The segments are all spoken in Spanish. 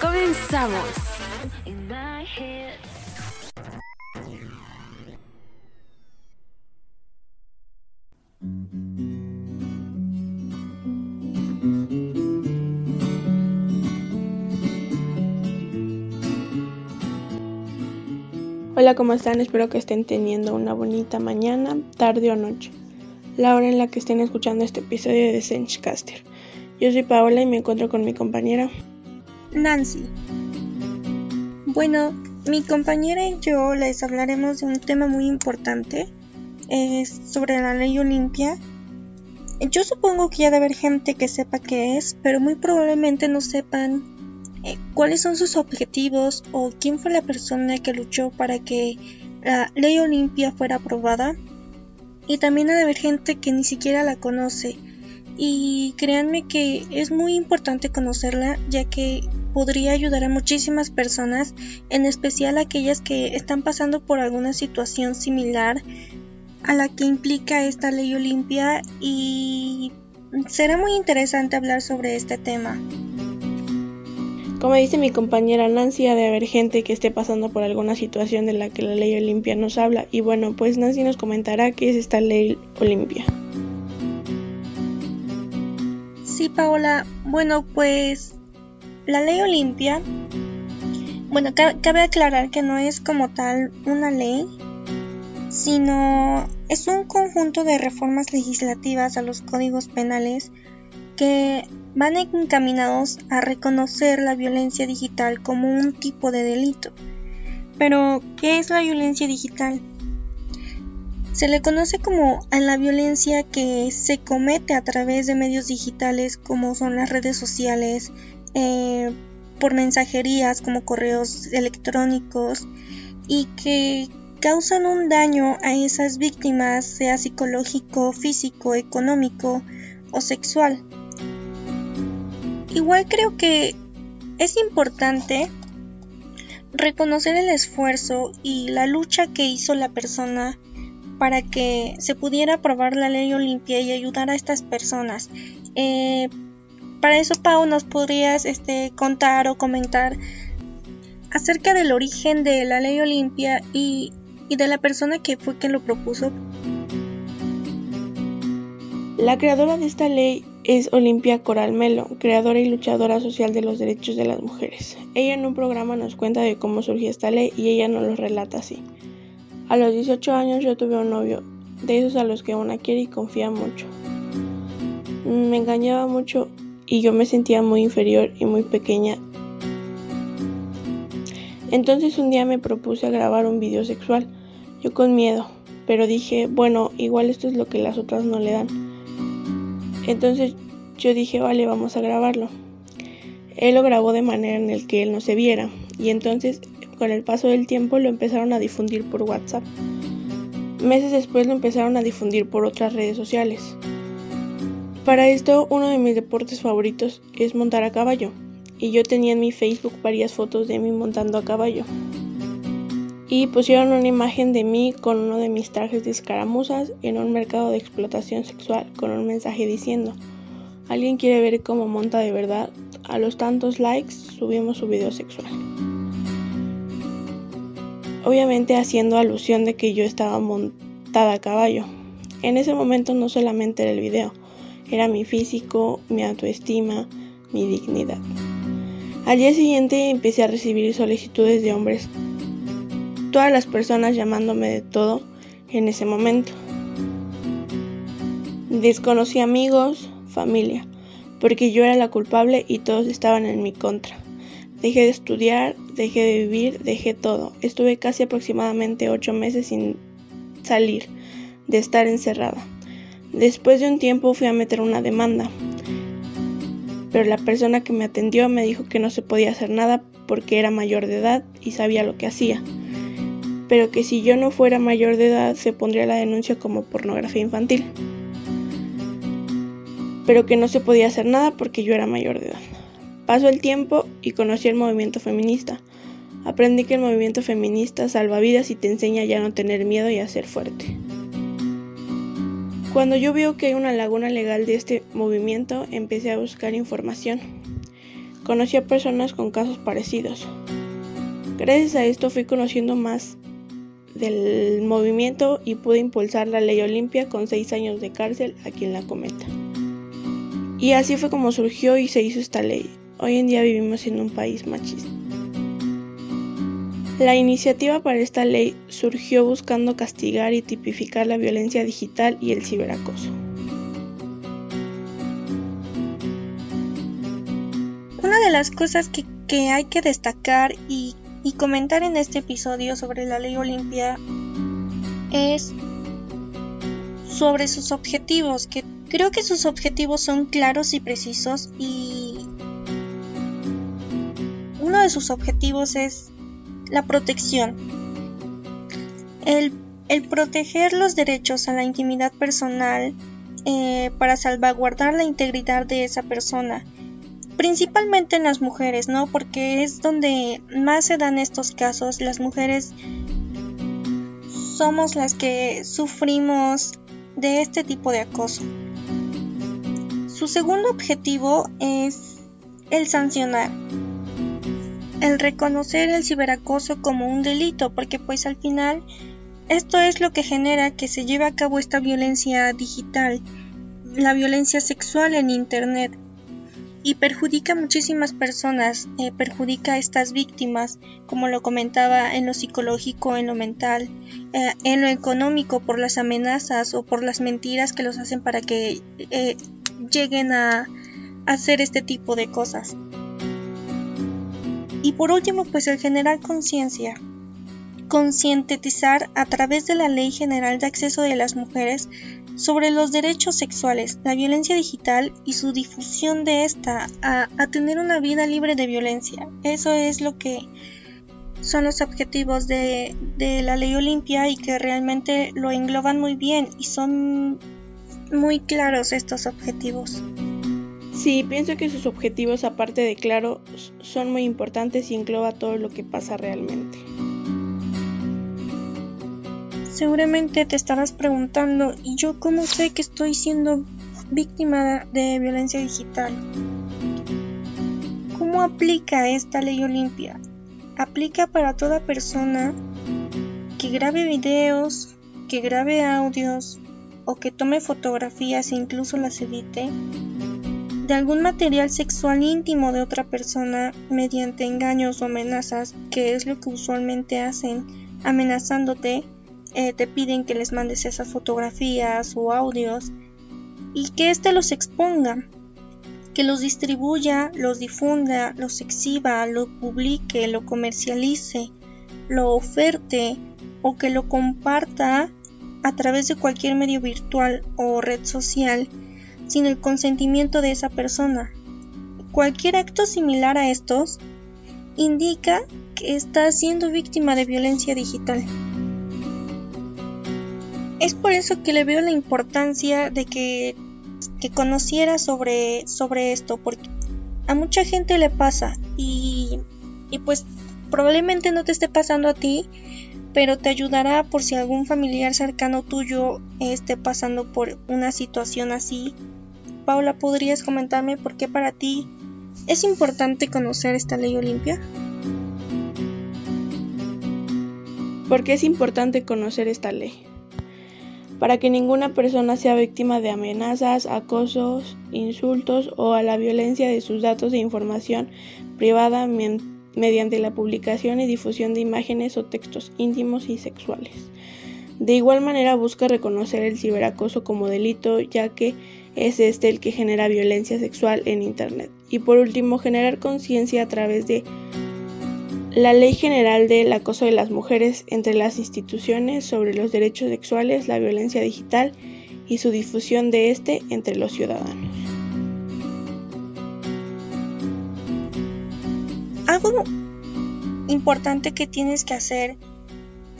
Comenzamos. Hola, ¿cómo están? Espero que estén teniendo una bonita mañana, tarde o noche. La hora en la que estén escuchando este episodio de Senchcaster. Yo soy Paola y me encuentro con mi compañera Nancy. Bueno, mi compañera y yo les hablaremos de un tema muy importante, es sobre la ley Olimpia. Yo supongo que ya debe haber gente que sepa qué es, pero muy probablemente no sepan eh, cuáles son sus objetivos o quién fue la persona que luchó para que la ley Olimpia fuera aprobada. Y también ha de haber gente que ni siquiera la conoce. Y créanme que es muy importante conocerla ya que podría ayudar a muchísimas personas, en especial aquellas que están pasando por alguna situación similar a la que implica esta ley Olimpia y será muy interesante hablar sobre este tema. Como dice mi compañera Nancy, ha de haber gente que esté pasando por alguna situación de la que la ley Olimpia nos habla. Y bueno, pues Nancy nos comentará qué es esta ley Olimpia. Sí, Paola. Bueno, pues la ley Olimpia, bueno, cabe aclarar que no es como tal una ley, sino es un conjunto de reformas legislativas a los códigos penales que van encaminados a reconocer la violencia digital como un tipo de delito. Pero, ¿qué es la violencia digital? Se le conoce como a la violencia que se comete a través de medios digitales como son las redes sociales, eh, por mensajerías como correos electrónicos y que causan un daño a esas víctimas, sea psicológico, físico, económico o sexual. Igual creo que es importante reconocer el esfuerzo y la lucha que hizo la persona para que se pudiera aprobar la ley Olimpia y ayudar a estas personas. Eh, para eso, Pau, nos podrías este, contar o comentar acerca del origen de la ley Olimpia y, y de la persona que fue quien lo propuso. La creadora de esta ley es Olimpia Coral Melo, creadora y luchadora social de los derechos de las mujeres. Ella en un programa nos cuenta de cómo surgió esta ley y ella nos lo relata así. A los 18 años yo tuve un novio, de esos a los que una quiere y confía mucho. Me engañaba mucho y yo me sentía muy inferior y muy pequeña. Entonces un día me propuse grabar un video sexual, yo con miedo, pero dije, bueno, igual esto es lo que las otras no le dan. Entonces yo dije, vale, vamos a grabarlo. Él lo grabó de manera en el que él no se viera y entonces con el paso del tiempo lo empezaron a difundir por WhatsApp. Meses después lo empezaron a difundir por otras redes sociales. Para esto, uno de mis deportes favoritos es montar a caballo, y yo tenía en mi Facebook varias fotos de mí montando a caballo. Y pusieron una imagen de mí con uno de mis trajes de escaramuzas en un mercado de explotación sexual con un mensaje diciendo, ¿alguien quiere ver cómo monta de verdad? A los tantos likes subimos su video sexual. Obviamente haciendo alusión de que yo estaba montada a caballo. En ese momento no solamente era el video, era mi físico, mi autoestima, mi dignidad. Al día siguiente empecé a recibir solicitudes de hombres, todas las personas llamándome de todo en ese momento. Desconocí amigos, familia, porque yo era la culpable y todos estaban en mi contra. Dejé de estudiar, dejé de vivir, dejé todo. Estuve casi aproximadamente ocho meses sin salir, de estar encerrada. Después de un tiempo fui a meter una demanda. pero la persona que me atendió me dijo que no se podía hacer nada porque era mayor de edad y sabía lo que hacía, pero que si yo no fuera mayor de edad se pondría la denuncia como pornografía infantil, pero que no se podía hacer nada porque yo era mayor de edad. Pasó el tiempo y conocí el movimiento feminista. Aprendí que el movimiento feminista salva vidas y te enseña ya no tener miedo y a ser fuerte. Cuando yo veo que hay una laguna legal de este movimiento, empecé a buscar información. Conocí a personas con casos parecidos. Gracias a esto fui conociendo más del movimiento y pude impulsar la ley Olimpia con seis años de cárcel a quien la cometa. Y así fue como surgió y se hizo esta ley. Hoy en día vivimos en un país machista. La iniciativa para esta ley surgió buscando castigar y tipificar la violencia digital y el ciberacoso. Una de las cosas que, hay que destacar y, y comentar en este episodio sobre la ley Olimpia es sobre sus objetivos, que creo que sus objetivos son claros y precisos y sus objetivos es la protección. El, proteger los derechos a la intimidad personal eh, para salvaguardar la integridad de esa persona. Principalmente en las mujeres, ¿no? Porque es donde más se dan estos casos. Las mujeres somos las que sufrimos de este tipo de acoso. Su segundo objetivo es el sancionar el reconocer el ciberacoso como un delito, porque pues al final esto es lo que genera que se lleve a cabo esta violencia digital, la violencia sexual en Internet. Y perjudica a muchísimas personas, eh, perjudica a estas víctimas, como lo comentaba, en lo psicológico, en lo mental, eh, en lo económico, por las amenazas o por las mentiras que los hacen para que eh, lleguen a hacer este tipo de cosas. Y por último, pues el generar conciencia. Concientizar a través de la Ley General de Acceso de las Mujeres sobre los derechos sexuales, la violencia digital y su difusión de esta a, tener una vida libre de violencia. Eso es lo que son los objetivos de, de la ley Olimpia y que realmente lo engloban muy bien y son muy claros estos objetivos. Sí, pienso que sus objetivos, aparte de claro, son muy importantes y engloba todo lo que pasa realmente. Seguramente te estarás preguntando, ¿y yo cómo sé que estoy siendo víctima de violencia digital? ¿Cómo aplica esta ley Olimpia? Aplica para toda persona que grabe videos, que grabe audios o que tome fotografías e incluso las edite de algún material sexual íntimo de otra persona mediante engaños o amenazas, que es lo que usualmente hacen, amenazándote, eh, te piden que les mandes esas fotografías o audios y que éste los exponga, que los distribuya, los difunda, los exhiba, lo publique, lo comercialice, lo oferte o que lo comparta a través de cualquier medio virtual o red social sin el consentimiento de esa persona. Cualquier acto similar a estos indica que está siendo víctima de violencia digital. Es por eso que le veo la importancia de que, que conociera sobre, sobre esto, porque a mucha gente le pasa y, y pues probablemente no te esté pasando a ti, pero te ayudará por si algún familiar cercano tuyo esté pasando por una situación así Paula, ¿podrías comentarme por qué para ti es importante conocer esta ley Olimpia? ¿Por qué es importante conocer esta ley? Para que ninguna persona sea víctima de amenazas, acosos, insultos o a la violencia de sus datos e información privada mediante la publicación y difusión de imágenes o textos íntimos y sexuales. De igual manera busca reconocer el ciberacoso como delito, ya que es este el que genera violencia sexual en Internet. Y por último, generar conciencia a través de la Ley General del Acoso de las Mujeres entre las instituciones sobre los derechos sexuales, la violencia digital y su difusión de este entre los ciudadanos. algo importante que tienes que hacer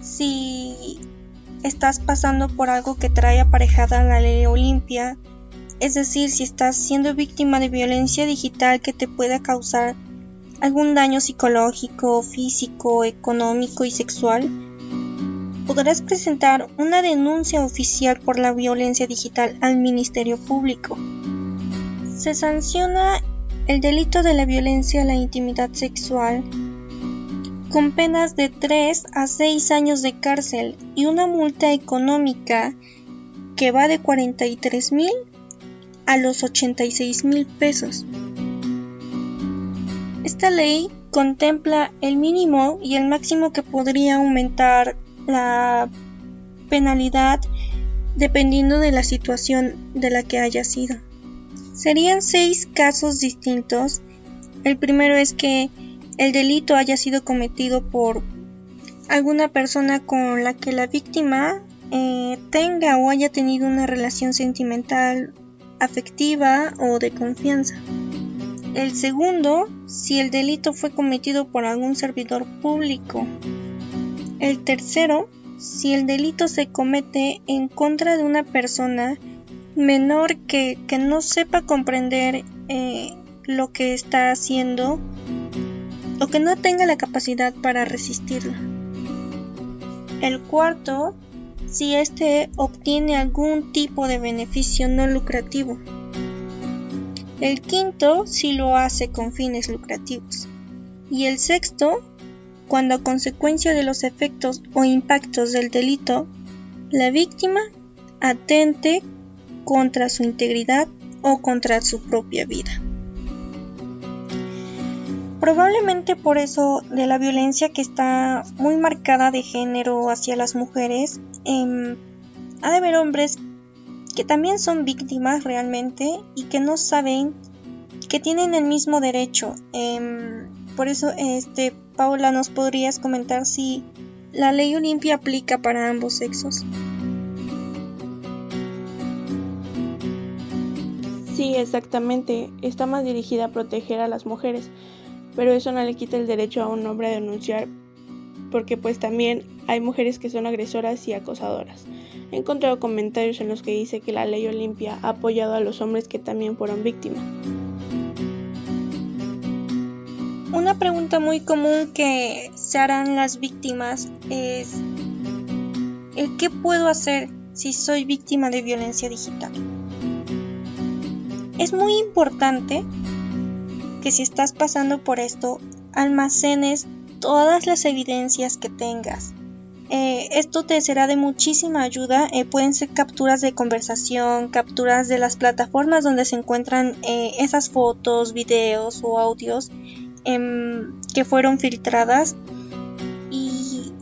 si estás pasando por algo que trae aparejada la ley Olimpia, es decir, si estás siendo víctima de violencia digital que te pueda causar algún daño psicológico, físico, económico y sexual, podrás presentar una denuncia oficial por la violencia digital al Ministerio Público. Se sanciona el delito de la violencia a la intimidad sexual con penas de 3 a 6 años de cárcel y una multa económica que va de 43 mil a los 86 mil pesos. Esta ley contempla el mínimo y el máximo que podría aumentar la penalidad dependiendo de la situación de la que haya sido. Serían seis casos distintos. El primero es que el delito haya sido cometido por alguna persona con la que la víctima eh, tenga o haya tenido una relación sentimental, afectiva o de confianza. El segundo, si el delito fue cometido por algún servidor público. El tercero, si el delito se comete en contra de una persona menor que, no sepa comprender eh, lo que está haciendo o que no tenga la capacidad para resistirlo. El cuarto, si éste obtiene algún tipo de beneficio no lucrativo. El quinto, si lo hace con fines lucrativos. Y el sexto, cuando a consecuencia de los efectos o impactos del delito, la víctima atente contra su integridad o contra su propia vida. Probablemente por eso de la violencia que está muy marcada de género hacia las mujeres, eh, ha de haber hombres que también son víctimas realmente y que no saben que tienen el mismo derecho. Em, por eso, este, Paula, ¿nos podrías comentar si la ley Olimpia aplica para ambos sexos? Sí, exactamente. Está más dirigida a proteger a las mujeres pero eso no le quita el derecho a un hombre a denunciar porque pues también hay mujeres que son agresoras y acosadoras. He encontrado comentarios en los que dice que la ley Olimpia ha apoyado a los hombres que también fueron víctimas. Una pregunta muy común que se harán las víctimas es ¿el qué puedo hacer si soy víctima de violencia digital? Es muy importante que si estás pasando por esto, almacenes todas las evidencias que tengas. Eh, esto te será de muchísima ayuda. Eh, pueden ser capturas de conversación, capturas de las plataformas donde se encuentran eh, esas fotos, videos o audios em, que fueron filtradas. Y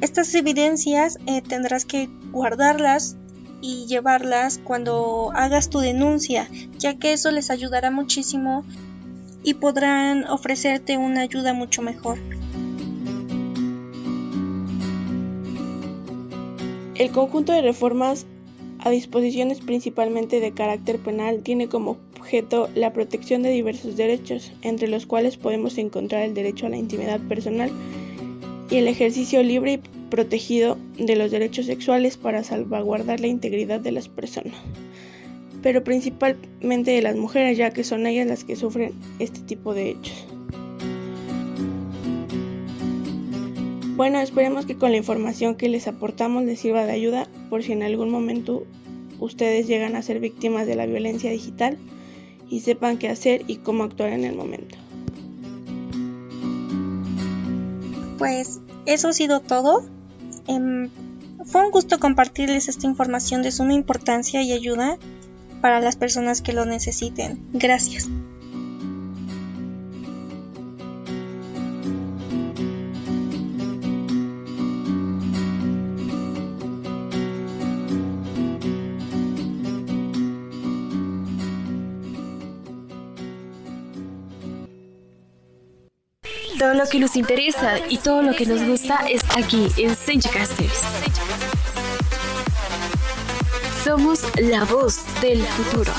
estas evidencias tendrás que guardarlas y llevarlas cuando hagas tu denuncia, ya que eso les ayudará muchísimo y podrán ofrecerte una ayuda mucho mejor. El conjunto de reformas a disposiciones principalmente de carácter penal tiene como objeto la protección de diversos derechos, entre los cuales podemos encontrar el derecho a la intimidad personal y el ejercicio libre y protegido de los derechos sexuales para salvaguardar la integridad de las personas pero principalmente de las mujeres, ya que son ellas las que sufren este tipo de hechos. Bueno, esperemos que con la información que les aportamos les sirva de ayuda por si en algún momento ustedes llegan a ser víctimas de la violencia digital y sepan qué hacer y cómo actuar en el momento. Pues eso ha sido todo. Em, fue un gusto compartirles esta información de suma importancia y ayuda para las personas que lo necesiten. Gracias. Todo lo que nos interesa y todo lo que nos gusta es aquí en Senchcasters. Somos la voz del futuro.